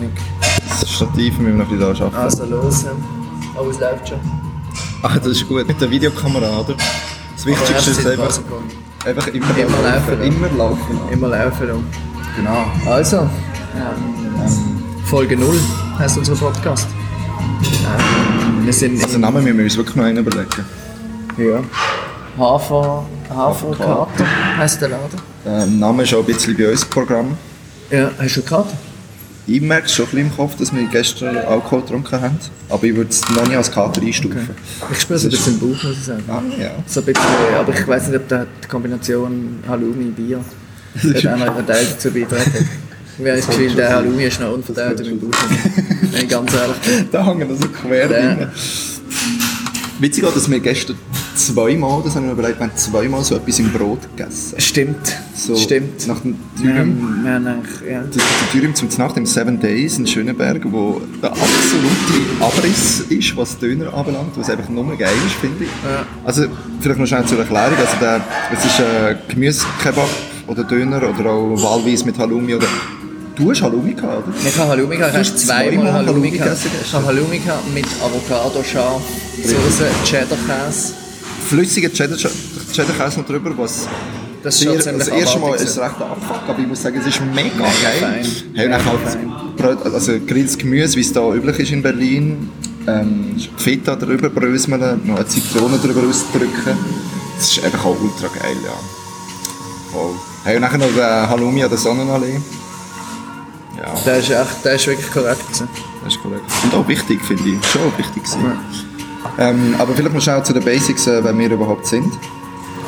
Ahnung. Das Stativ müssen wir noch ein bisschen da arbeiten. Also los, aber es läuft schon. Ah, das ist gut. Mit der Videokamera, oder? Das Wichtigste ist einfach, einfach immer, Immer laufen. laufen. Immer laufen. Immer laufen. lassen. Genau. Also, ähm, Folge 0 heißt unser Podcast. Ähm, wir sind Also in Namen müssen wir uns wirklich noch einen überlegen. ja, Hafer, Haferkater heisst der Laden. Ähm, Name ist auch ein bisschen bei uns im Programm. Ja, hast du Karte? Ich merke es schon ein bisschen im Kopf, dass wir gestern Alkohol getrunken haben. Aber ich würde es noch nicht als Kater einstufen. Ich spüre es ein bisschen im Bauch, muss ich sagen. Ah, ja. So ein bisschen, aber ich weiß nicht, ob die Kombination Halloumi-Bier hat auch noch einen Teil dazu beitragen. Ich habe das Gefühl, der Halloumi ist noch unverdaut in meinem Bauch. Wenn ich ganz ehrlich bin. Da hängen wir so quer Ja. drin. Witzig auch, dass wir gestern zweimal, das haben wir überlegt, wir haben zweimal so etwas im Brot gegessen. Stimmt, So stimmt. Nach dem Dürüm. haben eigentlich, ja. Der, der Dürüm zum Nacht im Seven Days in Schöneberg, wo der absolute Abriss ist, was Döner anbelangt, was einfach nur geil ist, finde ich. Ja. Also, vielleicht noch schnell zur Erklärung. Also, der, es ist ein Gemüsekebab oder Döner oder auch wahlweise mit Halloumi oder... Du hast Halloumi gehabt, oder? Ich habe Halloumi gehabt, ich habe hast zweimal Halloumi gegessen Ich habe Halloumi gehabt mit Avocado, Schaf, Soße, Cheddar-Käse. Flüssiger Cheddar- Cheddar-Käse noch drüber, was... Das Sehr, das erste Mal ist recht Abfuck, aber ich muss sagen, es ist mega, geil. Hey, und Mega halt also grilltes Gemüse, wie es da üblich ist in Berlin. Ähm, Feta drüber bröseln, noch eine Zitrone drüber ausdrücken. Das ist einfach auch ultra geil, ja. Voll. Hey, und nachher noch der Halloumi an der Sonnenallee. Ja, Der ist, echt, der ist wirklich korrekt. gewesen. das ist korrekt. Und auch wichtig, finde ich. Schon auch wichtig gewesen. Ähm, aber vielleicht noch schnell zu den Basics, äh, wer wir überhaupt sind.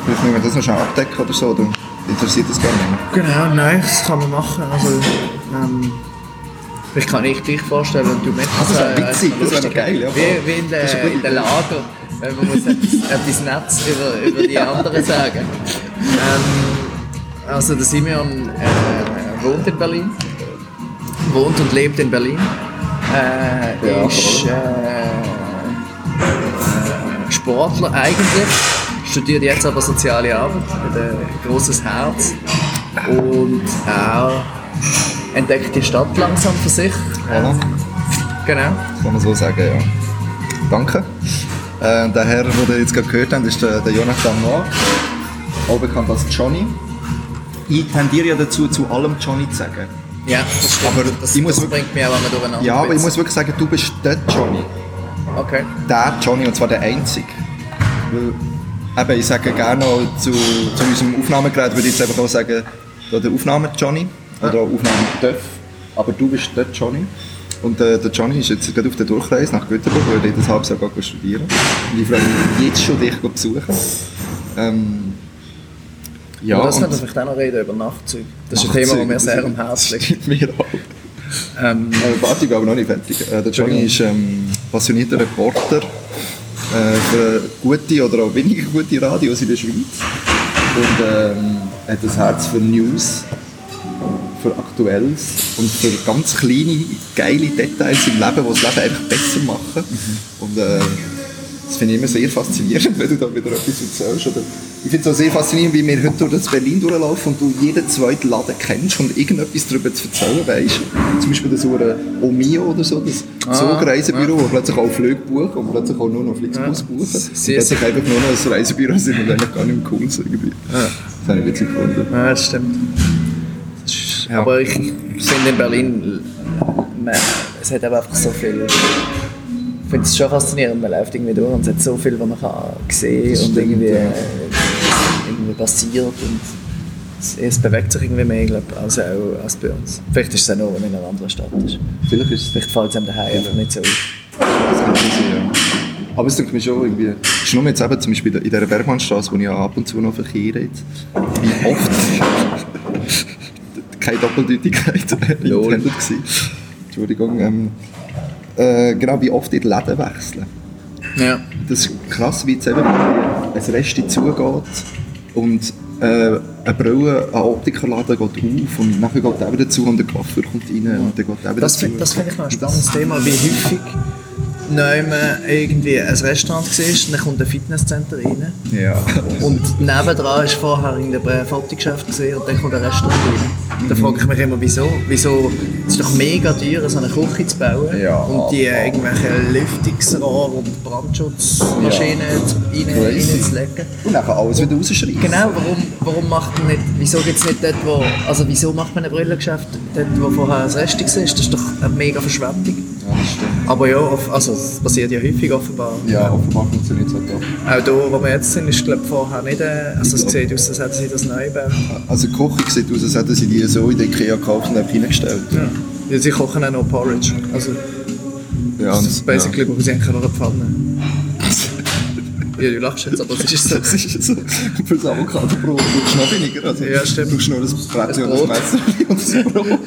Vielleicht müssen wir das noch schnell abdecken oder so, oder interessiert das gar nicht mehr? Genau, nein, das kann man machen. Also, ähm, ich kann ich dich vorstellen und du mit. Ah, das wäre witzig, das wäre geil, ja. Wie, wie in der, in der. Lager. äh, Man muss etwas, etwas Netz über, über die anderen sagen. Ähm, also der Simeon äh, wohnt in Berlin. Wohnt und lebt in Berlin. Äh, ist äh, äh, Sportler eigentlich. Studiert jetzt aber soziale Arbeit. Hat ein grosses Herz. Und auch entdeckt die Stadt langsam für sich. Voilà. Genau. Kann man so sagen, ja. Danke. Äh, der Herr, den ihr jetzt gerade gehört habt, ist der, der Jonathan Noah, auch bekannt als Johnny. Ich tendiere ja dazu, zu allem Johnny zu sagen. Ja, das stimmt. Aber das, ich muss das bringt mich auch immer durcheinander. Ja, aber ich muss wirklich sagen, du bist der Johnny. Okay. Der Johnny, und zwar der Einzige. Weil, eben, ich sage gerne auch zu, zu unserem Aufnahmegerät, würde ich jetzt einfach auch sagen, da der Aufnahme-Johnny oder auch Aufnahme-Döff. Aber du bist der Johnny. Und äh, der Johnny ist jetzt gerade auf der Durchreise nach Göteborg, wo er jedes halbes Jahr geht studieren Und ich freue mich jetzt schon, dich zu besuchen. Ähm, ja, das und- könnten wir vielleicht auch noch reden über Nachtzüge. Das ist ein Thema, das mir sehr am Herzen liegt. mir auch. Ähm, Äh, warte, ich bin aber noch nicht fertig. Äh, der Johnny ist ähm, passionierter Reporter äh, für gute oder auch weniger gute Radios in der Schweiz. Und ähm, hat ein Herz für News, für Aktuelles und für ganz kleine, geile Details im Leben, die das Leben einfach besser machen. Und äh, das finde ich immer sehr faszinierend, wenn du da wieder etwas erzählst. Oder ich finde es auch sehr faszinierend, wie wir heute durch das Berlin durchlaufen und du jeden zweiten Laden kennst und irgendetwas darüber zu erzählen weißt. Zum Beispiel das Ure Omio oder so, das Zugreisebüro, wo plötzlich auch Flüge buchen und plötzlich auch nur noch Flixbus Ja. buchen. Und Sehr, plötzlich einfach nur noch ein Reisebüro sind und eigentlich gar nicht mehr cool sind. Irgendwie. Das habe ich witzig gefunden. ja, das stimmt. Das ist, Ja. Aber ich finde in Berlin, man, es hat einfach so viel. Ich finde es schon faszinierend, man läuft irgendwie durch und es hat so viel, was man kann sehen und irgendwie, äh, irgendwie passiert. Und es, bewegt sich irgendwie mehr, glaube als, auch, als bei uns. Vielleicht ist es auch nur, wenn man in einer anderen Stadt ist. Vielleicht ist es Vielleicht fällt es einem daheim einfach nicht so auf. Das kann sein, ja. Aber es denke mir schon irgendwie, nur jetzt eben zum Beispiel in dieser Bergmannstraße, wo ich ja ab und zu noch verkehre jetzt, wie oft, keine Doppeldeutigkeit gewesen. Entschuldigung, ähm, äh, genau, wie oft die Läden wechseln. Ja. Das ist krass, wie jetzt eben ein Resti zugeht und äh, eine Brille, ein Optikerladen geht auf und nachher geht der wieder zu und der Coiffeur kommt rein und dann geht der wieder Das zu. finde das find ich noch ein spannendes Thema, wie häufig neu irgendwie ein Restaurant siehst, dann kommt ein Fitnesscenter rein. Ja. Und nebendran ist vorher ein Fotogeschäft gesehen und dann kommt ein Restaurant rein. Da frage ich mich immer, wieso? Wieso? Es ist doch mega teuer, so eine Küche zu bauen Ja, und die aber- irgendwelche Lüftungsrohre und Brandschutzmaschinen Ja. rein, reinzulegen. Und dann kann alles wieder rausschreiben. Genau, warum, warum macht man nicht, wieso gibt's nicht dort, wo, also wieso macht man ein Brillengeschäft dort, wo vorher ein Rest war? Das ist doch eine mega Verschwendung. Ja, das stimmt. Aber ja, also es passiert ja häufig offenbar. Ja, offenbar funktioniert es halt doch. Auch hier, wo wir jetzt sind, ist glaube vorher nicht, äh, also es sieht aus, als hätten sie das neu gebaut. Also die Küche sieht aus, als hätten sie die so in den Ikea gekauft und einfach reingestellt. Ja. Ja, sie kochen auch noch Porridge. Also Ja, das ist basically brauchen sie eigentlich nur eine Pfanne. Ja, du lachst jetzt, aber es ist so. Das ist so. Für das Avocado-Brot brauchst du noch weniger. Also, Ja, stimmt. Du brauchst nur das Brettchen und das. Messer und das Brot.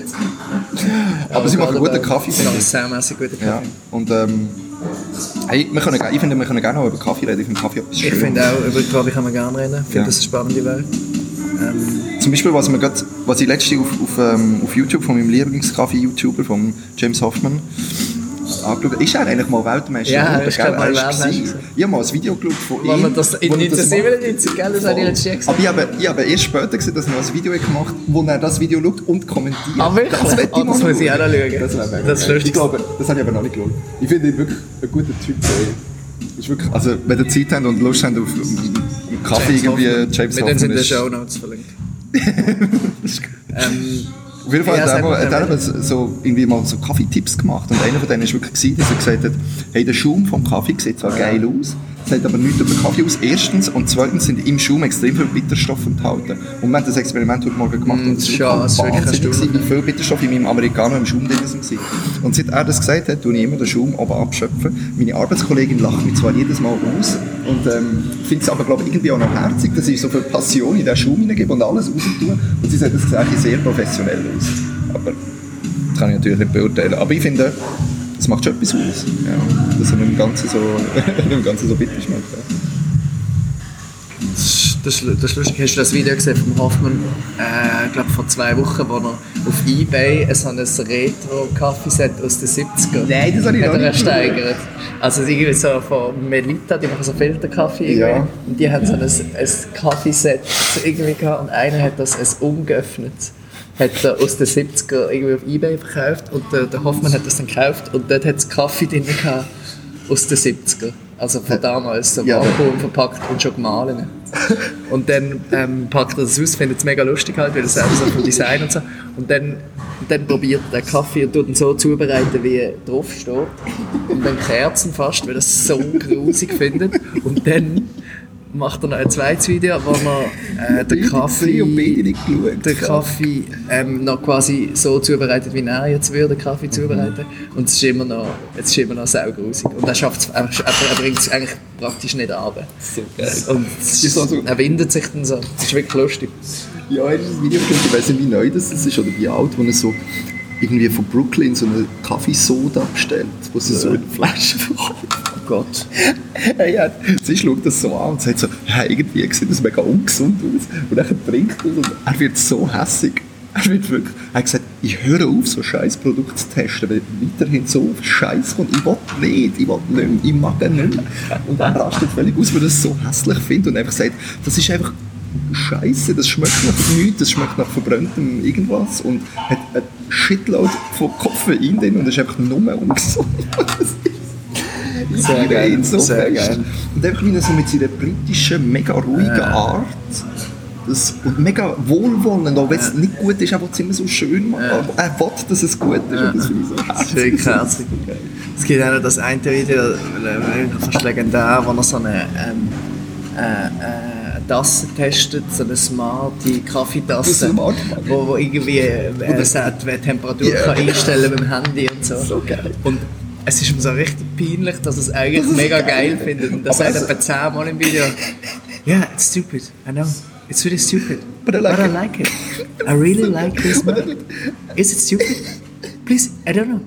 Aber sie machen guten Kaffee, Sie machen ich. sehr mässig guten Ja, Kaffee. und ähm, hey, wir können, ich finde, wir können gerne noch über Kaffee reden. Ich finde Kaffee etwas Ich finde auch, über Kaffee kann man gerne reden. Ich finde, Ja. das ist eine spannende Welt. Ähm, Zum Beispiel, was, grad, was ich letztens auf, auf, ähm, auf YouTube von meinem Lieblingskaffee-YouTuber, von James Hoffman, angeschaut ist er eigentlich mal Weltmeister? Ja, er geworden, ist, gell? glaub mal Er ist Weltmeister. Ich habe mal ein Video geschaut von ihm. Man das in wo er das macht. 1997, gell, das habe ich Jahr Aber gesehen. ich habe, ich habe erst später gesehen, dass er noch ein Video gemacht hat, wo er das Video schaut und kommentiert. Ah, wirklich? Das, Ah, das muss ich auch noch schauen. Das, mega Das ist. Ich glaube, das habe ich aber noch nicht geschaut. Ich finde ihn wirklich ein guter Typ. Ist wirklich, also, wenn ihr Zeit habt und Lust habt auf einen Kaffee, irgendwie Hoffman. James Wir Hoffman sind in den Show Notes verlinkt. ähm, Auf jeden Fall Ja, hat er hat er so, irgendwie mal so Kaffeetipps gemacht und einer von denen war wirklich, gewesen, dass er gesagt hat, hey, der Schaum vom Kaffee sieht zwar geil aus, sagt aber nichts über Kaffee aus. Erstens und zweitens sind im Schaum extrem viele Bitterstoffe enthalten. Und wir haben das Experiment heute Morgen gemacht Mm, und es war wahnsinnig, wie viele Bitterstoffe in meinem Amerikaner im Schaum drin waren. Und seit er das gesagt hat, tue ich immer den Schaum oben abschöpfen. Meine Arbeitskollegin lacht mich zwar jedes Mal aus und ähm, findet es aber glaube irgendwie auch noch herzig, dass ich so viel Passion in den Schaum hineingebe und alles raus tue. Und sie sagt, das sieht sehr professionell aus. Aber das kann ich natürlich nicht beurteilen. Aber ich finde, das macht schon etwas aus. Ja, dass er nicht im Ganzen so, Ganzen so bitter schmeckt. Ja. Das ist, das, das ist lustig. Hast du das Video gesehen von Hoffmann, äh, ich glaube vor zwei Wochen, wo er auf Ebay so ein Retro-Kaffeeset aus den 70ern Nein, das habe ich hat noch er nicht ersteigert. Also irgendwie so von Melita, die machen so Filterkaffee irgendwie. Ja. Und die haben so ein, ein Kaffeeset irgendwie gehabt und einer hat das ein ungeöffnet hat er aus den 70er irgendwie auf Ebay verkauft und der, der Hoffmann hat das dann gekauft und dort hat es Kaffee drin gehabt aus den 70er. Also von damals, so Ja, Vakuum verpackt und schon gemahlen. Und dann ähm, packt er das aus, findet es mega lustig halt, weil das auch so vom Design und so. Und dann, dann probiert er den Kaffee und tut ihn so zubereiten, wie er drauf steht. Und dann Kerzen fast, weil er es so grusig findet. Und dann macht er noch ein zweites Video, wo er äh, den Kaffee, den Kaffee ähm, noch quasi so zubereitet, wie er jetzt würde, den Kaffee zubereiten. Und es ist immer noch, es ist immer noch saugrusig. Und er schafft es, er, er, er bringt es eigentlich praktisch nicht. So geil. Und Ist also- er windet sich dann so. Das ist wirklich lustig. Ja, ich habe das Video gesehen, ich weiß nicht, wie neu das ist oder wie alt, wo er so irgendwie von Brooklyn so eine Kaffeesoda bestellt, wo sie so in Flaschen verkauft. Gott. Hey, sie schaut das so an und sagt so, ja, irgendwie sieht das mega ungesund aus. Und dann trinkt er und er wird so hässig. Er wird wirklich, er hat gesagt, ich höre auf, so scheiß Produkte zu testen, weil weiterhin so Scheiß kommt. Ich will nicht, ich will nicht ich mag ihn nicht mehr. Und er rastet völlig aus, weil er es so hässlich findet und einfach sagt, das ist einfach Scheiße, das schmeckt nach nichts, das schmeckt nach verbranntem irgendwas und hat ein Shitload von Koffein drin und ist einfach nur ungesund. Sehr geil, so sehr geil. Und er so mit seiner britischen, mega ruhigen Art das, und mega wohlwollend, auch wenn es nicht gut ist, er will es immer so schön machen. Aber er will, dass es gut ist und das finde ich so herzig. wirklich herzig. Es gibt auch noch das eine Video, äh, fast legendär, wo er so eine ähm, äh, äh, Tasse testet, so eine smarte Kaffeetasse, wo, wo irgendwie äh, sagt, wer die Temperatur Ja. kann einstellen mit dem Handy und so. So geil. Und es ist ihm so richtig peinlich, dass er es eigentlich mega geil, findet. Und das sagt es- etwa zehnmal im Video. Yeah, it's stupid. I know. It's really stupid. But I like it." like it. I really like this mug. Is it stupid? Please, I don't know.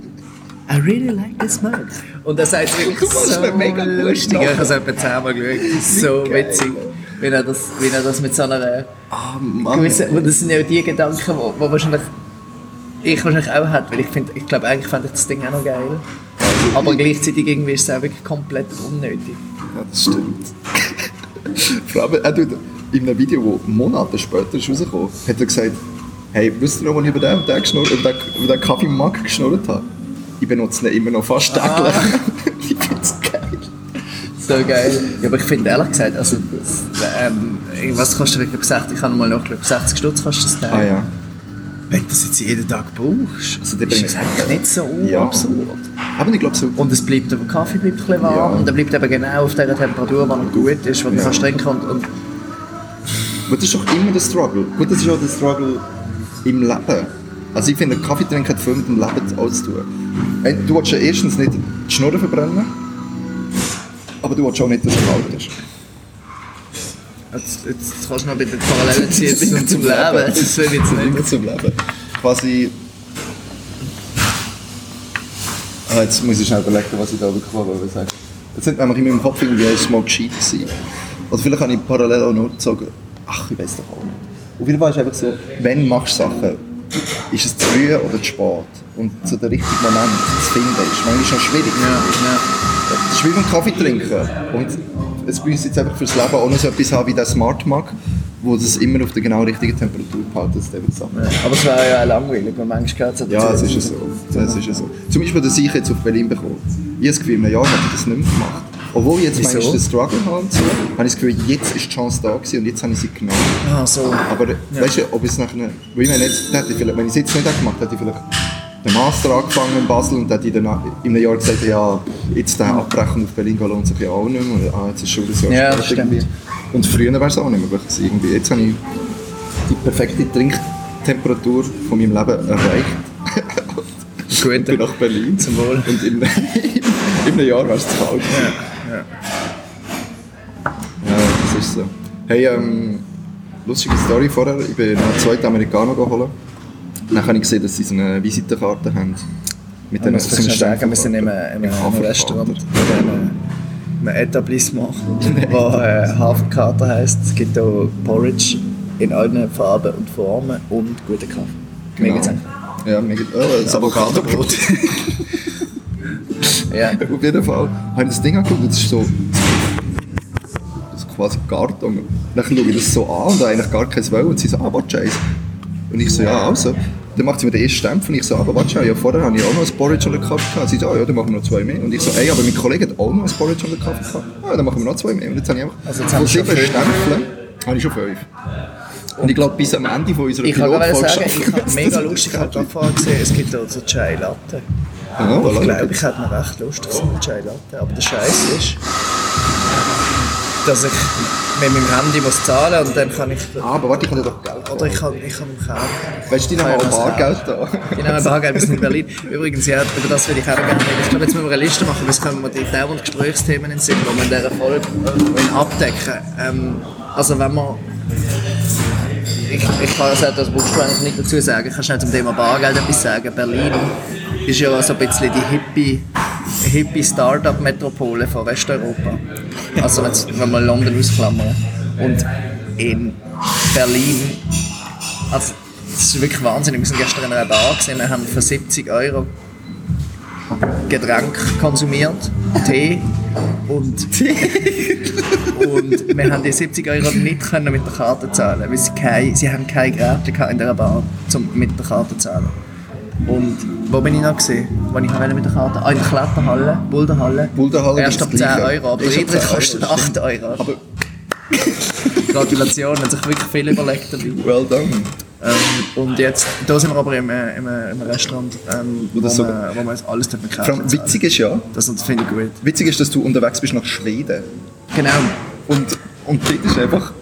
I really like this mug. Und das sagt wirklich Du so mega lustig. Ich habe es etwa zehnmal geschaut. Das ist so geil. witzig. Wie er, das, wie er das mit so einer Ah, Mann. gewissen... und Das sind ja die Gedanken, die wahrscheinlich ich wahrscheinlich auch hätte, weil ich finde, ich glaube eigentlich fände ich das Ding auch noch geil. Aber gleichzeitig irgendwie ist es auch wirklich komplett unnötig. Ja, das stimmt. Vor allem, er tut in einem Video, das Monate später ist rausgekommen hat er gesagt, hey, wisst ihr noch, was ich über den, den, geschnurrt, über den, über den Kaffeemug geschnurrt habe? Ich benutze ihn immer noch fast täglich. Ah. ich finde es geil. So geil. Ja, aber ich finde ehrlich gesagt, also, ähm, was kostet wirklich 60, ich habe mal nachgeschaut, 60 Stutz kostet das Teil. Ah ja. Wenn du das jetzt jeden Tag brauchst, Also, der ist das eigentlich nicht so Ja. absurd. Aber ich glaube so, Und es bleibt, der Kaffee bleibt ein bisschen warm Ja. und er bleibt eben genau auf der Temperatur, die noch gut ist, die du Ja. kannst trinken und, und Aber das ist doch immer der Struggle. Gut, das ist auch der Struggle im Leben. Also ich finde, Kaffee trinken hat viel mit dem Leben zu tun. Äh, Du willst ja erstens nicht die Schnurren verbrennen, aber du willst auch nicht, dass es kalt ist. Jetzt, jetzt kannst du noch bitte Parallelen ziehen zum, zum Leben. Das will ich jetzt nicht. Zum Leben. Quasi... Ah, jetzt muss ich schnell überlegen, was ich da wirklich wollte sagen. Jetzt sind nämlich in meinem Kopf irgendwie erst mal gescheit gewesen. Oder vielleicht habe ich parallel auch noch gesagt, ach, ich weiß doch auch nicht. Auf jeden Fall ist es einfach so, wenn machst du Sachen, ist es zu früh oder zu spät? Und so der richtige Moment zu finden, ist manchmal schon schwierig. Ja, ja. Das ist wie beim Kaffee trinken. Und es müsste jetzt einfach fürs Leben auch noch so etwas haben wie der Smart Mug, wo das immer auf der genau richtigen Temperatur behalten, dass der Sachen. Ja, Aber es wäre ja auch langweilig, wenn manchmal gehört es Ja, es ist ja so. Es ist ja so. Zum Beispiel, dass ich jetzt auf Berlin bekomme. Ich habe das Gefühl, in einem Jahr hätte ich das nicht mehr gemacht. Obwohl ich jetzt Wieso? manchmal den Struggle habe und so, habe ich das Gefühl, jetzt ist die Chance da gewesen und jetzt habe ich sie genommen. Ah, so. Aber weißt du, ob es nachher, weil ich meine, jetzt, hätte ich vielleicht, wenn ich es jetzt nicht hätte gemacht hätte, ich vielleicht den Master angefangen in Basel und dann in einem Jahr gesagt, ja, jetzt den abbrechen auf Berlin lohnt sich ja auch nicht mehr. Ah, jetzt ist schon ein Jahr Ja, stimmt. irgendwie. Und früher wäre es auch nicht möglich gewesen. Irgendwie. Jetzt habe ich die perfekte Trinktemperatur von meinem Leben erreicht. Gut, Ich bin nach Berlin. Zum Wohl. Und in, in einem Jahr wäre es zu kalt. Ja, ja. Ja, das ist so. Hey, ähm, lustige Story vorher. Ich bin noch einen zweiten Amerikaner geholt. Dann habe ich gesehen, dass sie so eine Visitenkarte haben. Mit muss so schnell sagen, wir sind in einem, in einem Hafenkarte. Restaurant oder in einem, in einem Etablissement, das äh, Hafenkater heisst. Es gibt auch Porridge in allen Farben und Formen und guten Kaffee. Mega Genau. gut. Ja, mega. Oh, das Avocadobrot. Ja. Auf jeden Fall habe ich das Ding und es ist so. Das ist quasi Karton. Dann schaue ich das so an und habe eigentlich gar keins wollen. Und sie so, ah, warte eins. Und ich so, ja, also. Dann macht sie mir den ersten Stempel und ich so, aber warte, ja, vorher habe ich auch noch ein Porridge und einen Kaffee gehabt. Sie so, ah, ja, dann machen wir noch zwei mehr. Und ich so, ey, aber mein Kollege hat auch noch ein Porridge und einen Kaffee gehabt. Ah, dann machen wir noch zwei mehr. Und jetzt habe ich einfach Also jetzt von schon sieben fünf. Stempeln, habe ich schon fünf. Und ich glaube, bis am Ende von unserer Ich kann gerade Pilotfolge sagen, ich habe mega wir lustig, ich gerade vorher gesehen, es gibt auch so Chai Latte. Ja, Ich voilà. glaube, ich hätte mir recht lustig gefunden, Chai Latte. Aber der Scheiß ist, dass ich mit meinem Handy muss zahlen und dann kann ich... Ah, aber warte, ich kann dir doch Geld Oder ich kann, ich kann im Kern. Weißt du, auch das Bargeld da. Ich nehme Bargeld bis in Berlin. Übrigens, ja, über das würde ich auch gerne reden. Ich glaube, jetzt müssen wir eine Liste machen, was können wir die dauernd Gesprächsthemen in Sinn, die wir in dieser Folge wollen abdecken ähm, Also wenn man... Ich, ich kann also, das eigentlich nicht dazu sagen. Ich kann schnell zum Thema Bargeld etwas sagen. Berlin ist ja so ein bisschen die hippie, hippie Start-up-Metropole von Westeuropa. Also wenn wir London ausklammern. Und in Berlin also, das ist wirklich wahnsinnig. Wir sind gestern in einer Bar gesehen, haben für 70 Euro Getränk konsumiert, Tee und, und wir haben die 70 Euro nicht können mit der Karte zahlen, weil sie, keine, sie haben keine Geräte in dieser Bar, um mit der Karte zu zahlen. Und wo bin ich noch gesehen? Wo ich wollte mit der Karte? Ah, in der Kletterhalle, Boulderhalle. Boulderhalle Erst ab das 10 Gleiche. Euro, aber Ist der ab 10 Eintritt kostet Euro, 8 stimmt. Euro. Aber Gratulation, hat sich wirklich viel überlegt dabei. well done. Ähm, und jetzt, da sind wir aber im, äh, im, äh, im Restaurant, ähm, Wo so- man, wo man jetzt alles allem zahlt. witzig ist ja, Das, das finde ich gut. witzig ist, dass du unterwegs bist nach Schweden. Genau. Und, und dort ist einfach,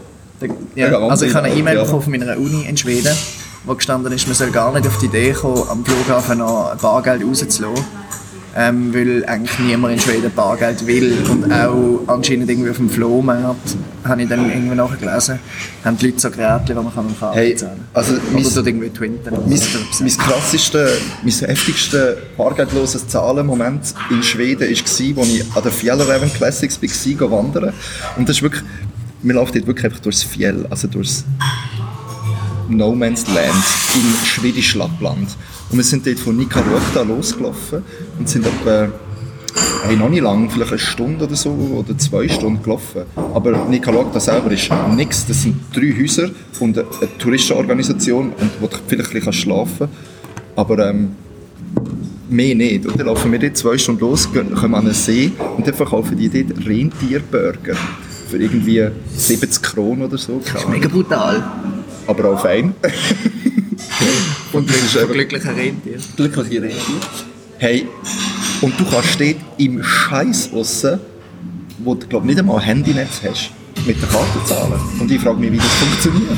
Ja, also ich habe eine E-Mail ja. bekommen von meiner Uni in Schweden, wo gestanden ist, man soll gar nicht auf die Idee kommen, am Flughafen noch Bargeld rauszulassen. Ähm, weil eigentlich niemand in Schweden Bargeld will. Und auch anscheinend irgendwie auf dem Flohmarkt, habe ich dann irgendwie nachgelesen, haben die Leute so Geräte, die man kann mit Karte Hey, zahlen also Oder mein- tut irgendwie twinten. oder mein, mein krasseste, mein heftigste bargeldloses Zahlenmoment in Schweden war, als ich an der Fjällräven Classics war, wandern. Und das ist wirklich, wir laufen dort wirklich einfach durchs Fjell, also durchs No Man's Land im schwedisch Lappland. Und wir sind dort von Nicaragua losgelaufen und sind etwa hey, noch nicht lang, vielleicht eine Stunde oder so, oder zwei Stunden gelaufen. Aber Nicaragua selber ist nichts. Das sind drei Häuser und eine, Touristenorganisation, und wo du vielleicht ein bisschen schlafen kannst. Aber ähm, mehr nicht. Und dann laufen wir dort zwei Stunden los, kommen an einen See und dann verkaufen die dort Rentierburger. Für irgendwie 70 Kronen oder so. keine Ahnung. Mega brutal. Aber auch fein. und das ist Von einfach glücklichen Rentier. glückliche Rentier. Hey, und du kannst dort im Scheiß aussen, wo du glaub, nicht einmal ein Handynetz hast, mit der Karte zahlen. Und ich frage mich, wie das funktioniert.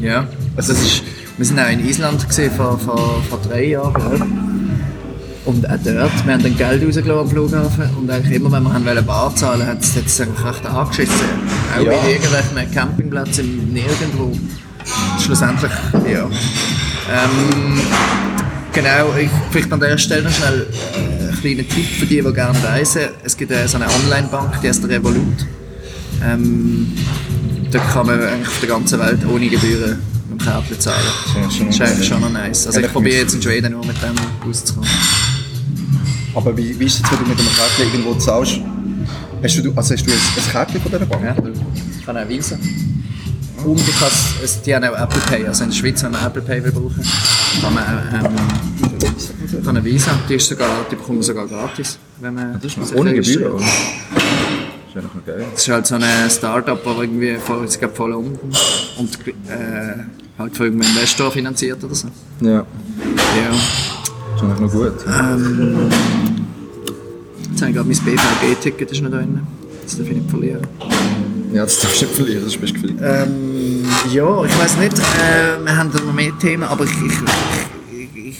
Ja. Also das ist, wir sind auch in Island gesehen vor, vor, vor drei Jahren. Und auch dort, wir haben dann Geld rausgelassen am Flughafen und eigentlich immer, wenn wir haben Bar zahlen hat es es eigentlich recht angeschissen. Auch Ja. bei irgendwelchen Campingplätzen im Nirgendwo. Schlussendlich, ja. Ähm, genau, ich, vielleicht an der Stelle noch schnell äh, einen kleinen Tipp für die, die gerne reisen. Es gibt äh, so eine Online-Bank, die heißt Revolut. Ähm, da kann man eigentlich auf der ganzen Welt ohne Gebühren mit dem Kärtchen zahlen. Schon Das ist eigentlich schon noch nice. Also ich probiere jetzt in Schweden nur mit dem rauszukommen. Aber wie, wie ist es jetzt, wenn du mit einem Kärtchen irgendwo zahlst? Hast du, also hast du ein, ein Kärtchen von dieser Bank? Ja, ich kann auch Visa. Und ich kann es, die haben auch Apple Pay. Also in der Schweiz, wenn man Apple Pay will brauchen, kann man ähm, kann eine Visa. Die, ist sogar, die bekommt man sogar gratis. Wenn man Das ist ohne. Gebühren. oder? Das ist eigentlich noch geil. Das ist halt so ein Start-up, das irgendwie voll, ich glaube, voll unten und äh, halt von irgendeinem Investor finanziert oder so. Ja, Ja. Das ist eigentlich noch gut. Jetzt habe ich gerade mein BVG-Ticket ist noch drin. Das darf ich nicht verlieren. Ja, das darfst du nicht verlieren, das ist best gefliegt. Ähm, ja, ich weiß nicht, äh, wir haben da noch mehr Themen, aber ich, ich, ich,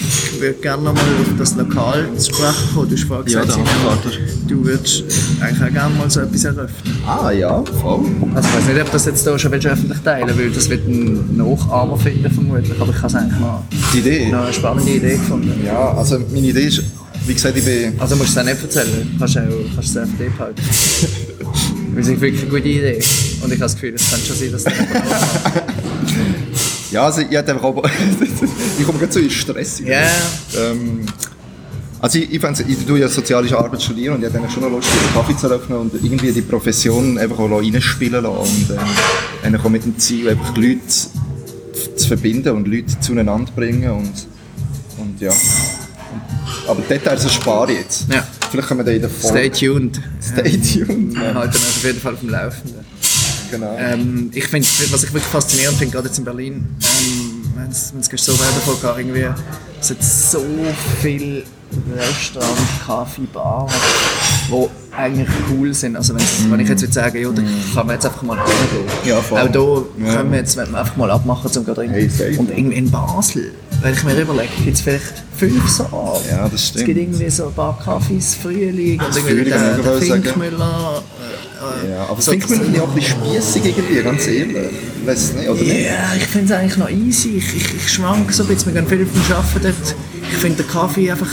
ich würde gerne noch mal auf das Lokal zu sprechen kommen. Du hast vorhin Ja, gesagt, der Simon, du würdest eigentlich auch gerne mal so etwas eröffnen. Ah ja, voll. Also ich weiß nicht, ob das jetzt hier schon öffentlich teilen weil das wird ein Nachahmer finden vermutlich, aber ich habe es eigentlich noch, Die Idee? noch eine spannende Idee gefunden. Ja, also meine Idee ist, wie gesagt, ich bin... Also musst du es auch nicht erzählen, du kannst, auch, kannst es einfach dir behalten. Weil es wirklich eine gute Idee und ich habe das Gefühl, es könnte schon sein, dass das. Ja, also ich einfach auch... ich komme gerade so in Stress. Ja. Ähm, also ich, ich, find's- ich tue ja soziale Arbeit studieren und ich hätte eigentlich schon noch Lust, einen Kaffee zu eröffnen und irgendwie die Profession einfach auch reinspielen lassen und ähm, auch mit dem Ziel, einfach die Leute zu verbinden und Leute zueinander bringen und, und ja. Aber Details erspare ich jetzt. Ja. Vielleicht können wir da in der Stay Folge... tuned. Stay tuned. Wir Ja, halten uns auf jeden Fall auf dem Laufenden. Genau. Ähm, ich finde, was ich wirklich faszinierend finde, gerade jetzt in Berlin, ähm, wenn es so weiter vorgeht, irgendwie, es hat so viele Restaurants, Kaffee, Bar, die eigentlich cool sind. Also wenn ich jetzt würde sagen, ja, da kann man jetzt einfach mal hingehen. Ja, voll. Auch da Ja. können wir jetzt wenn wir einfach mal abmachen zum gerade Hey. Und irgendwie in Basel, wenn ich mir überlege, gibt es vielleicht fünf so an. Ja, das Es stimmt. gibt irgendwie so ein paar Kaffees, Frühling, und irgendwie Frühling, der. Finkmüller. Äh, ja, aber so- finde ich auch ein bisschen spießig irgendwie, ganz ehrlich. Weiss nicht, oder nicht? Ja, ich finde es eigentlich noch easy. Ich, ich, ich schwank so ein bisschen. Wir gehen viel vom Arbeiten dort. Ich finde der Kaffee einfach,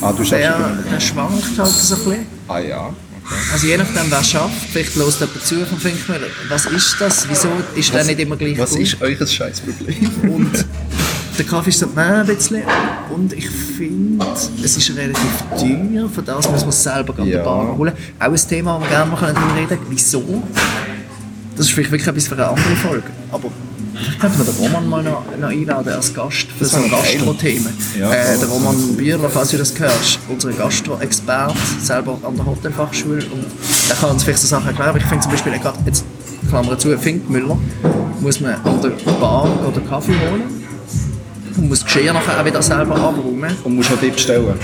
Ah, du schaffst der, ja. der schwankt halt so ein bisschen. Ah ja, okay. Also je nachdem, wer schafft, vielleicht hört jemand zu vom Finkmüller. Was ist das? Wieso ist der nicht immer gleich Was gut? ist euch Scheißproblem? Und der Kaffee ist so ein bisschen. Und ich finde, es ist relativ teuer. Für das muss man es selber an der Ja. Bar holen. Auch ein Thema, wo wir gerne mal darüber reden können. Wieso? Das ist vielleicht wirklich etwas für eine andere Folge. Aber vielleicht könnten wir den Roman mal noch, noch einladen als Gast für Das so. Gastro-Themen. Ja, äh, der Roman Bürler, falls du das hörst, unser Gastro-Experte, selber an der Hotelfachschule. Und der kann uns vielleicht so Sachen erklären. Aber ich finde zum Beispiel, jetzt, Klammer zu, Finkmüller, muss man an der Bar oder Kaffee holen. Und muss das Geschirr nachher auch wieder selber abräumen. Und musst auch dort bestellen.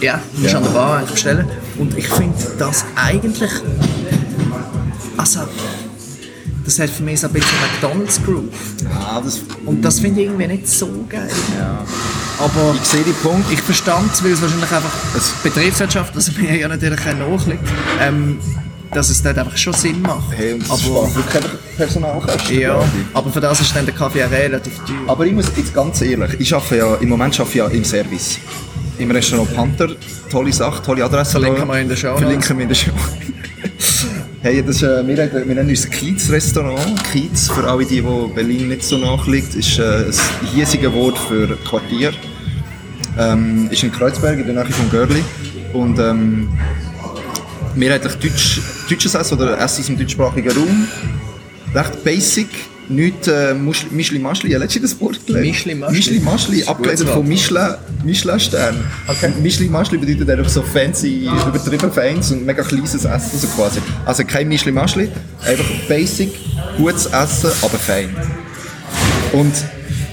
Ja, du musst Ja. an der Bar eigentlich bestellen. Und ich finde das eigentlich. Also, das hat für mich so ein bisschen McDonalds Groove. Ah, das, Und das finde ich irgendwie nicht so geil. ja. Aber Ich sehe den Punkt. ich verstand es, weil es wahrscheinlich einfach Es- Betriebswirtschaft, also mir ja natürlich auch nachliegt, ähm, dass es dort einfach schon Sinn macht. Hey, und das aber, wirklich Personalkosten. ja, aber für das ist dann der Kaffee auch relativ teuer. Aber ich muss jetzt ganz ehrlich, ich arbeite ja, im Moment arbeite ich ja im Service. Im Restaurant Panther, tolle Sache, tolle Adresse. Verlinken wir in der Show Verlinken wir in der Show. hey, das ist, äh, wir, wir nennen uns Kiez-Restaurant. Kiez, für alle die, die Berlin nicht so nachliegt, ist äh, ein hiesiges Wort für Quartier. Ähm, ist in Kreuzberg, in der Nähe von Görli. Und ähm, mehrheitlich Deutsch, deutsches Essen oder Essen aus dem deutschsprachigen Raum. Recht basic, nicht äh, Muschli- Mischli Maschli. Ja, letztens das Wort gelernt. Mischli Maschli? Mischli abgeleitet von Wort. Michelin, Michelin Stern. Okay. Mischli Maschli bedeutet einfach so fancy, übertrieben feins und mega kleines Essen so quasi. Also kein Mischli Maschli, einfach basic, gutes Essen, aber fein. Und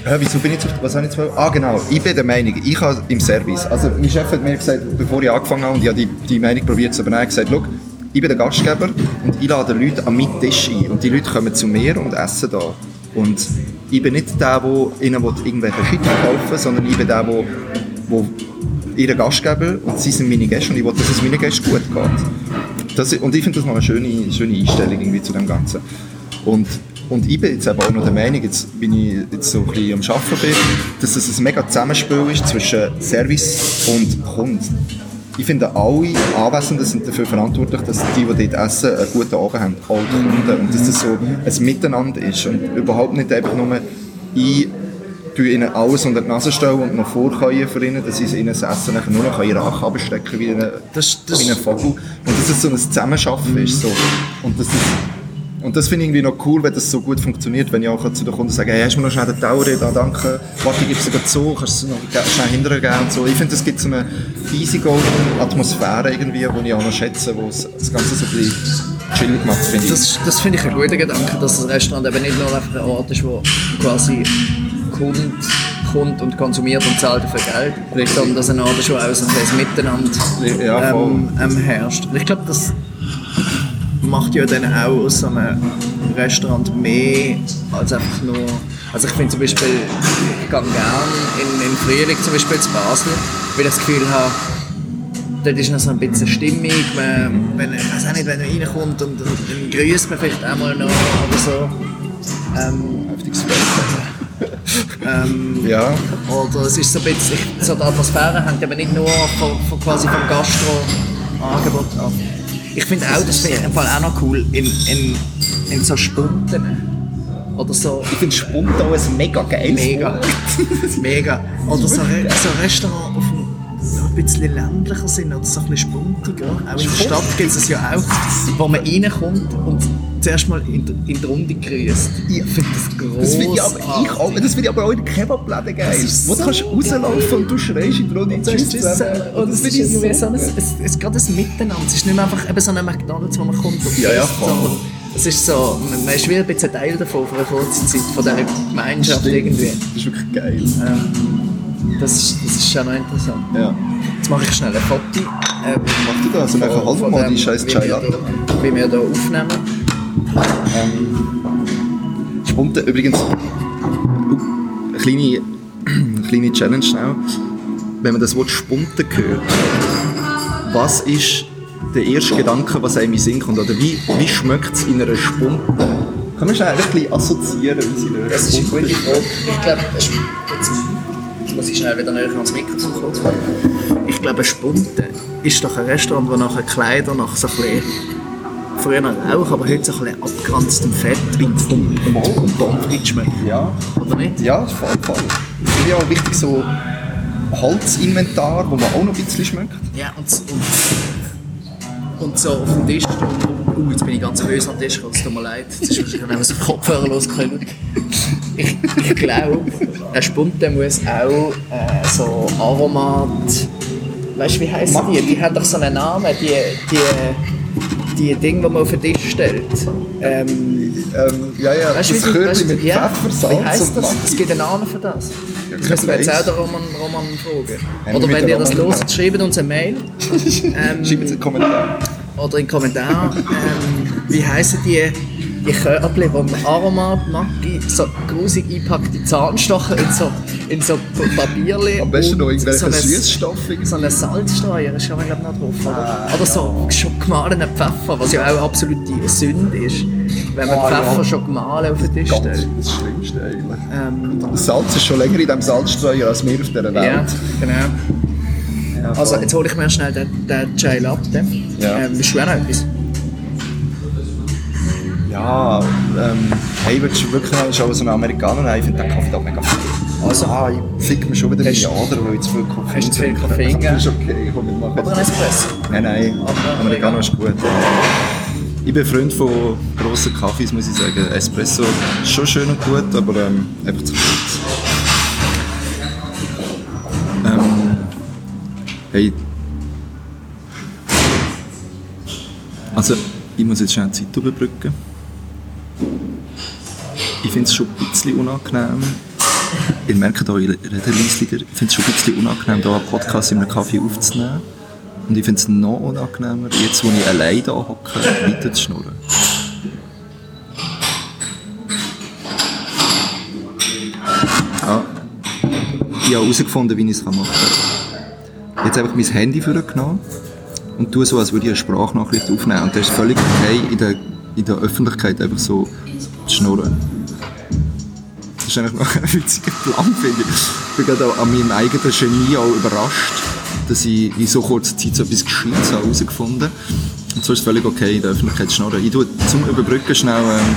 ja, wieso bin ich auf, was habe ich wollen? Ah genau, ich bin der Meinung, ich habe im Service, also mein Chef hat mir gesagt, bevor ich angefangen habe und ich habe die, die Meinung probiert zu übernehmen, gesagt, schau, ich bin der Gastgeber und ich lade Leute an meinen Tisch ein und die Leute kommen zu mir und essen da. Und ich bin nicht der, der ihnen irgendwelche Shit verkaufen sondern ich bin der, der, der ihren Gastgeber und sie sind meine Gäste und ich will, dass es meinen Gästen gut geht. Das, und ich finde das noch eine schöne, schöne Einstellung irgendwie zu dem Ganzen. Und, und ich bin jetzt eben auch noch der Meinung, jetzt bin ich jetzt so ein bisschen am Arbeiten bin, dass es ein mega Zusammenspiel ist zwischen Service und Kunden. Ich finde, alle Anwesenden sind dafür verantwortlich, dass die, die dort essen, einen guten Abend haben, alle Kunden. Und dass das so ein Miteinander ist und überhaupt nicht einfach nur ich tue ihnen alles unter die Nase stellen und noch vorkäuen für ihnen, dass sie ihnen das Essen nachher nur noch in den Rachen abstecken wie ein, Das- das- wie ein Vogel. Und dass es so ein Zusammenschaffen ist. So. Und dass das, und das finde ich irgendwie noch cool, wenn das so gut funktioniert, wenn ich auch zu den Kunden sage, hey, hast du mir noch schnell den Tauer da, danke, warte, ich gebe es dir zu, kannst du es noch schnell hinterher und so. Ich finde, das gibt so eine Easygoing-Atmosphäre irgendwie, die ich auch noch schätze, wo das Ganze so ein bisschen chillig macht, finde ich. Das, das finde ich einen guten Gedanke, dass das Restaurant eben nicht nur einfach ein Ort ist, wo quasi Kunde kommt und konsumiert und zahlt dafür Geld, sondern dass ein Ort ist, wo auch so ein Miteinander ähm, ähm, herrscht. Und ich glaube, das macht ja dann auch aus so einem Restaurant mehr als einfach nur... Also ich finde zum Beispiel, ich gehe gerne in, in Frühling zum Beispiel zu Basel, weil ich das Gefühl habe, dort ist noch so ein bisschen Stimmung, man, wenn, ich weiß auch nicht, wenn man reinkommt und, und dann grüßt man vielleicht auch mal noch oder so. Ähm, ähm, Ja, oder es ist so ein bisschen, so die Atmosphäre hängt aber nicht nur von, von quasi vom Gastro-Angebot ab. Ich finde auch, das finde ich im Fall auch noch cool, in, in, in so Spunten oder so. ich finde Spund auch ein mega geiles Mega. Mega. Oder so, Re- so ein Restaurant auf so ein bisschen ländlicher sind oder so ein bisschen spuntiger. Auch in der Stadt gibt es ja auch, wo man reinkommt und zuerst mal in, die- in die Runde grüßt. Ich finde das groß. Das finde ich, aber, ich auch, das finde ich aber auch in Kebabläden geil. Wo so du kannst rauslaufen und du schreist in die Runde Tschüss zusammen. Und es Das ist finde ich so so ein, es, es ist gerade ein Miteinander. Es ist nicht mehr einfach eben so ein McDonalds, wo man kommt und Ja, ja, voll. es ist so, man ist wie ein bisschen Teil davon, für eine kurze Zeit, von dieser Gemeinschaft Stimmt. irgendwie. Das ist wirklich geil. Das ist, das ist schon noch interessant. Ja. Jetzt mache ich schnell ein Foto. Ähm, Mach du das? Und von wir mal die scheiß Chai wir Latte. da- Wie wir hier aufnehmen. Spunte, übrigens, uh, eine kleine, eine kleine Challenge schnell. Wenn man das Wort Spunte hört, was ist der erste Gedanke, was einem in Sinn kommt? Oder wie, wie schmeckt es in einer Spunte? Kann man schnell ein bisschen assoziieren, wie sie eine Das ist eine gute Frage. Ich glaube, muss ich schnell wieder näher ans Mikrofon kommen. Ich glaube, Spunte ist doch ein Restaurant, wo nachher Kleider nach so ein bisschen früher noch Rauch, aber heute so ein bisschen abgeranztem Fett drin vom und Pommes schmeckt. Ja, Oder nicht? ja, voll, voll. Ich finde ja auch wichtig so Holzinventar, wo man auch noch ein bisschen schmeckt. Ja, und, und, und so auf dem Tisch. Uh, jetzt bin ich ganz böse am Tisch es tut mir leid. Jetzt ist wahrscheinlich noch so Kopfhörer losgekommen. Ich, ich glaube, ein Spunte muss auch äh, so Aromat. Weißt du, wie heißen die? Die haben doch so einen Namen, die, die, die Dinge, die man auf den Tisch stellt. Ähm, Ähm, ja, ja, weißt du, das wie, du- mit ja, Pfeffer, wie Salz heisst und das? Es gibt einen Namen für das. Ja, Das müssen wir jetzt auch den Roman, Roman fragen. Haben Oder wenn ihr das hört, schreibt uns eine Mail. Ähm, Schreibt es in die Kommentare. oder in den Kommentaren, ähm, wie heissen die, die Körbchen, wo man Aromat, Maggi, so grusig einpackte Zahnstocher in so, in so Papierli Am besten noch irgendwelche so eine- Süßstoffe. So einen Salzstreuer ist schon mal glaub, noch drauf. Oder, oder so schon gemahlenen Pfeffer, was ja auch absolute Sünde ist, wenn man Ah, ja. Pfeffer schon gemahlen auf den Tisch stellt. das Schlimmste eigentlich. Ähm, Das Salz ist schon länger in diesem Salzstreuer als wir auf dieser Welt. ja, genau. Ja, Also jetzt hole ich mir schnell den, den Chai Latte. Ja. Ähm, du auch noch etwas? Ja, ähm, hey, willst du wirklich schon so einen Amerikaner? Ich finde den Kaffee da mega fein. Also, Ah, ich fick mir schon wieder meine Ader, weil ich zu viel Koffein Hast du zu viel. Koffein Das ist okay, komm, ich mache oder ein Espresso? Nein, nein, Americano ist gut. Ich bin Freund von grossen Kaffees, muss ich sagen. Espresso ist schon schön und gut, aber ähm, einfach zu kurz. Ähm, hey. Also, ich muss jetzt schnell die Zeit überbrücken. Ich finde es schon ein bisschen unangenehm. Ihr merkt auch, ich rede leislicher. Ich finde es schon ein bisschen unangenehm, hier einen Podcast in einem Kaffee aufzunehmen. Und ich finde es noch unangenehmer, jetzt wo ich allein hier hocke, weiter zu schnurren. Ja. Ich habe herausgefunden, wie ich es machen kann. Jetzt habe ich mein Handy vorgenommen und tue so, als würde ich eine Sprachnachricht aufnehmen. Und das ist völlig okay, in der, in der Öffentlichkeit einfach so zu schnurren. Ist noch ein witziger Plan, finde ich. Bin gerade auch an meinem eigenen Genie auch überrascht, dass ich in so kurzer Zeit so etwas Gescheites habe herausgefunden Und so ist es völlig okay, in der Öffentlichkeit schnurren. Ich tue zum Überbrücken schnell... Ähm,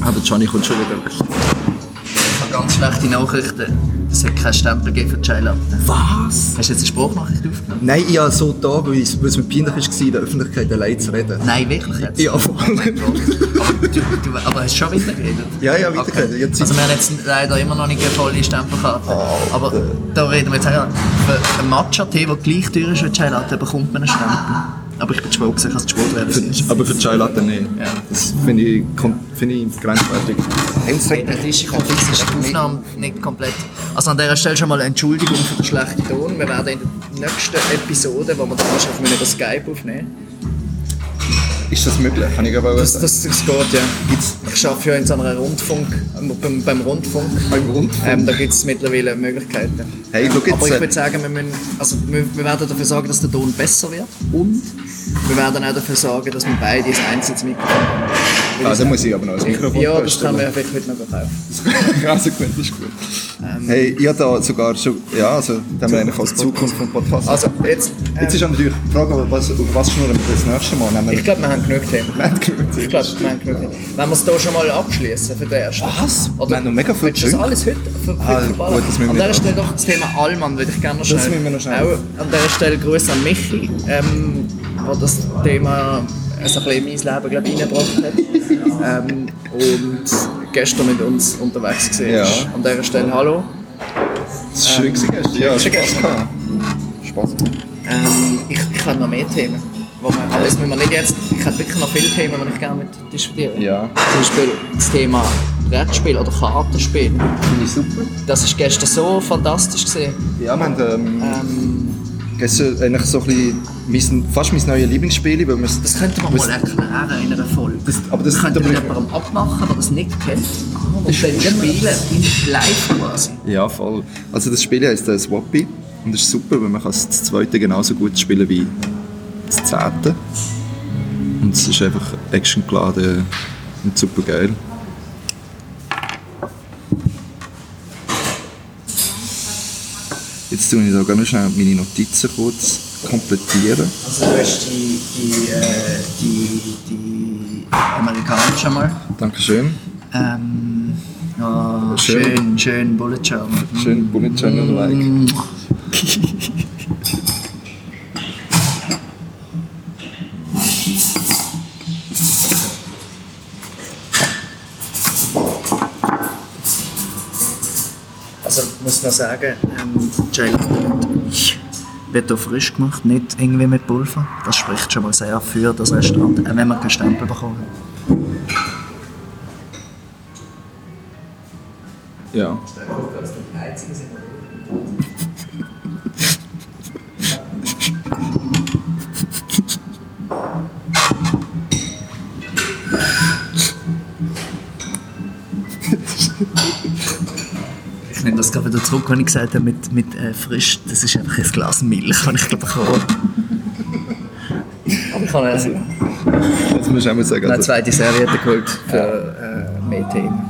der Johnny kommt schon wieder. Ich habe ganz schlechte Nachrichten. Es hat keinen Stempel gegeben für die Latte. Was? Hast du jetzt eine Sprachnachricht aufgenommen? Nein, ich habe so da, weil es weil es mir peinlich war, in der Öffentlichkeit allein zu reden. Nein, wirklich jetzt? Ja, voll. Oh. Aber, du, du, aber hast du schon weitergeredet? Ja, ja, weitergeredet. Jetzt Also wir haben jetzt leider immer noch nicht eine volle Stempelkarte. Aber da reden wir jetzt auch. Für einen Matcha-Tee, der gleich teuer ist wie Chai Latte, bekommt man einen Stempel. Aber ich bin schwul ich es schwul werden. Für, aber für Chai Latte nicht. Ja. Das finde ich, finde ich grenzwertig. Der ist die Aufnahme nicht komplett. Also an dieser Stelle schon mal Entschuldigung für den schlechten Ton. Wir werden in der nächsten Episode, wo wir dann wahrscheinlich über Skype aufnehmen, Ist das möglich? Kann ich aber Das, das, das geht, ja. Ich arbeite ja in so einer Rundfunk, ähm, beim, beim Rundfunk. Beim Rundfunk? Ähm, da gibt es mittlerweile Möglichkeiten. Hey, jetzt, Aber ich äh, würde sagen, wir, müssen, also wir, wir werden dafür sorgen, dass der Ton besser wird. Und wir werden auch dafür sorgen, dass wir beide ein einziges Mikrofon haben. Ah, ich da muss ich aber noch ein Mikrofon Ja, das können wir vielleicht heute noch kaufen. also gut, das ist gut. hey, ich habe da sogar schon, ja, also, da haben wir eigentlich als Zukunft vom Podcast. Also, jetzt, ähm, Jetzt ist natürlich die Frage, was, über was schnurren wir das nächste Mal? Wir ich glaube, wir haben genug Themen. Wir haben genug Themen. Ich glaube, wir haben genug Themen. Wenn wir es hier schon mal abschließen für den ersten. Was? Wir haben noch mega viel Willst du das alles heute für Ah, gut, das An dieser Stelle doch das Thema Allmann würde ich gerne noch schnell. müssen wir noch schnell. Auch an dieser Stelle Grüße an Michi, ähm, der das Thema so ein bisschen in mein Leben glaub, reingebracht hat. ähm, und gestern mit uns unterwegs gesehen Ja. An dieser Stelle Hallo. Das ist schön gewesen gestern. Ja, schön Spaß gestern. Spaß. Ähm, ich, ich habe noch mehr Themen. Wo aber das müssen wir nicht jetzt, ich habe wirklich noch viele Themen, die ich gerne mit diskutieren Ja. Zum Beispiel das Thema Brettspiel oder Kartenspiel. Finde ich super. Das war gestern so fantastisch. Gewesen. Ja, wir haben ähm, Ähm, gestern eigentlich so ein bisschen mein, fast mein neues Lieblingsspiel, weil das könnte man mal erklären in einer Folge. Das- aber das- bin ich- jemandem abmachen, der das nicht kennt. Und dann spielen in live quasi. Ja, voll. Also das Spiel heisst äh, Swappy und das ist super, weil man kann das zweite genauso gut spielen wie das zehnte. Und es ist einfach actiongeladen und super geil. Jetzt tue ich da ganz schnell meine Notizen kurz komplettieren. Also du hast die, die, äh, die, die amerikanischen mal. Dankeschön. Ähm, oh, Schön. schön, schön Bullet Journal. Schön Bullet Journal man sagen, ähm, Jail wird hier frisch gemacht, nicht irgendwie mit Pulver. Das spricht schon mal sehr für das Restaurant, äh, wenn man keinen Stempel bekommt. Ja. Wieder zurück, wenn ich gesagt habe, mit, mit äh, frisch, das ist einfach ein Glas Milch, das ich glaube bekommen Aber ich habe eine, Jetzt muss ich auch mal sagen. eine Also, zweite Serviette geholt für äh, mehr Themen.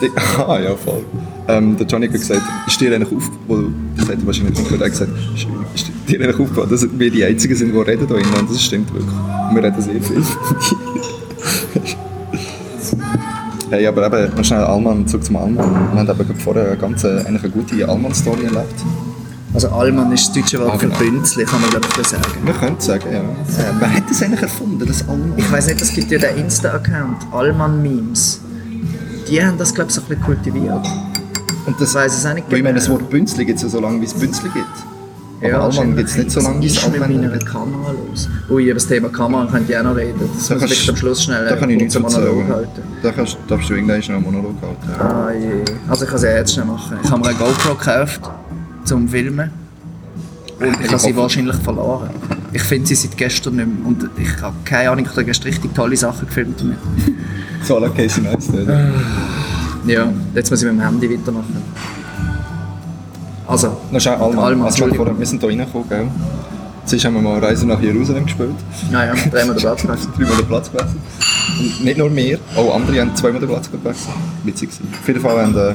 Die, ah, ja, voll. Ähm, der Johnny hat gesagt, ist dir eigentlich aufgefallen, das hat er wahrscheinlich nicht gehört, er hat gesagt, ist, ist dir eigentlich aufgefallen, dass wir die Einzigen sind, die reden hier innen, und das stimmt wirklich. Wir reden sehr viel. Hey, aber eben, noch schnell Alman, zurück zum Alman. Wir haben eben vorher eine ganz äh, eigentlich eine gute Alman-Story erlebt. Also Allmann ist das deutsche Wort für genau. Bünzli, kann man glaube ich sagen. Wir können es sagen, ja. Äh, wer hat das eigentlich erfunden, das Alman? Ich weiß nicht, es gibt ja den Insta-Account, Allmann Memes. Die haben das glaube ich so ein bisschen kultiviert. Und das Ich weiss es auch nicht Weil ich meine, genau. das Wort Bünzli gibt es ja so lange, wie es Bünzli gibt. Aber Alman wahrscheinlich. gibt es nicht so lange, wie Was es ist mit Alman meiner. Kamera los? Ui, über das Thema Kamera könnte ich auch noch reden. Das Da muss ich am Schluss schnell Da kann ich nichts Monolog halten. Da kannst, darfst du irgendwann noch einen Monolog halten. ja. Ah, je. Also ich kann es ja jetzt schnell machen. Ich habe mir eine GoPro gekauft, zum Filmen. Und ich habe sie hoffe- wahrscheinlich verloren. Ich finde sie seit gestern nicht mehr. Und ich habe keine Ahnung, ich habe gestern richtig tolle Sachen gefilmt damit. So, alle Casey Neistat. oder? Ja, jetzt muss ich mit dem Handy weitermachen. Also, Noch schnell Alman. Alman, also, wir, Entschuldigung. vorher- wir sind hier reingekommen, gell? Zuerst haben wir mal Reise nach Jerusalem gespielt. naja, drehen wir den Platz weg. Dreimal den Platz gewechselt. Und nicht nur wir, auch andere haben zweimal den Platz gewechselt. Witzig gewesen. Auf jeden Fall haben wir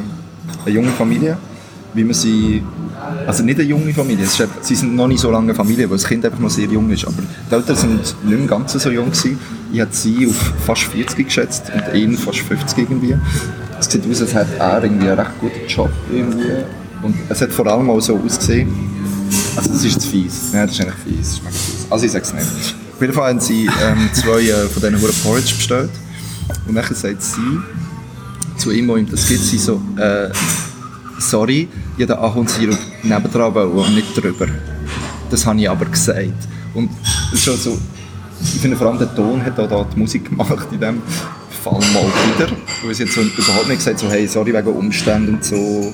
eine junge Familie, wie man sie... Also nicht eine junge Familie, ist, sie sind noch nicht so lange eine Familie, weil das Kind einfach noch sehr jung ist. Aber die Eltern sind nicht mehr ganz so jung gewesen. Ich habe sie auf fast 40 geschätzt und ihn fast 50 irgendwie. Es sieht aus, als hätte er irgendwie einen recht guten Job irgendwie. Und es hat vor allem auch so ausgesehen, also das ist zu fies. Ja, das ist eigentlich fies. Das fies. Also ich sag's nicht. Auf jeden Fall haben sie ähm, zwei äh, von diesen Huren Porridge bestellt. Und dann sagt sie zu ihm, wo ihm das gibt, sie so, äh, sorry, ich habe den Ahornsirup nebendran und nicht drüber. Das habe ich aber gesagt. Und es schon so, ich finde vor allem der Ton hat auch da die Musik gemacht in dem Fall mal wieder. Weil sie jetzt so überhaupt nicht gesagt so, hey, sorry wegen Umständen und so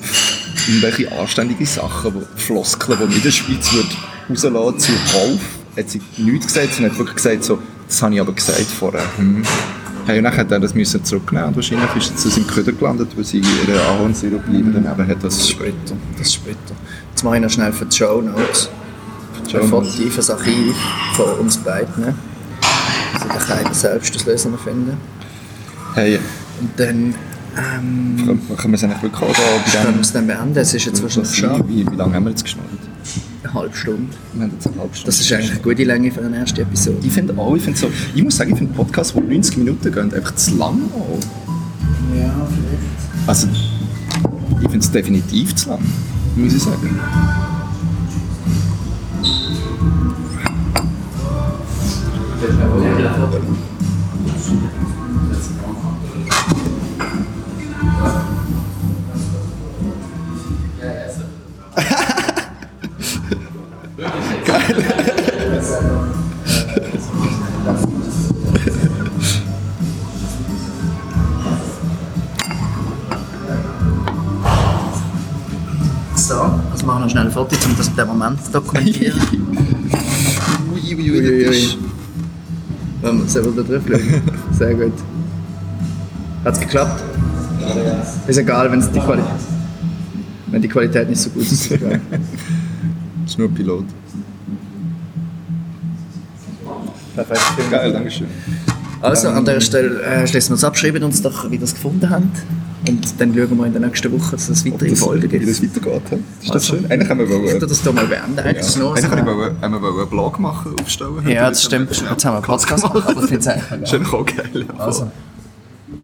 irgendwelche anständige Sachen, wo Floskeln, die man in der Schweiz würde rauslassen zu Kauf, hat sie nichts gesagt, sie hat wirklich gesagt so, das habe ich aber gesagt vorher. Hm. Hey, und dann hat er das müssen zurücknehmen und wahrscheinlich ist es aus im Köder gelandet, weil sie ihren Ahornsirup lieber daneben hat. Das ist Das später. Das später. Jetzt mache ich noch schnell für die Show Notes. Show Ein Notes. Foto fürs Archiv von uns beiden. Also der keiner selbst das Lösen finden. hey, Und dann ähm, können wir es eigentlich wirklich bei können wir es dann beenden. Es ist jetzt wahrscheinlich schon Wie, wie lange haben wir jetzt geschnallt? eine halbe Stunde. Wir haben jetzt eine halbe Stunde. Das ist eigentlich eine gute Länge für eine erste Episode. Ich finde auch, ich, finde so, ich muss sagen, ich finde Podcasts, die 90 Minuten gehen, einfach zu lang auch. Ja, vielleicht. Also, ich finde es definitiv zu lang, muss ich sagen. So, den Moment dokumentieren. Ui, ui, ui, der Tisch. Wenn wir selber da drauf schauen. Sehr gut. Hat es geklappt? Ist egal, wenn's die Qualität, wenn die Qualität nicht so gut ist. ist nur Pilot. Perfekt. Geil, danke schön. Also, an dieser Stelle äh, schließen wir uns ab, schreibt uns doch, wie ihr das gefunden habt. Und dann schauen wir in der nächsten Woche, dass es weitere Folgen Wie gibt. das weitergeht. Ist das Also, schön? Eigentlich haben wir wollen, das hier mal beenden. Eigentlich nur eigentlich haben wir haben wir wollen einen Blog machen, aufstellen. Ja, das stimmt. Jetzt haben wir einen Podcast gemacht, aber ich finde es eigentlich Schön auch geil. ja. Also,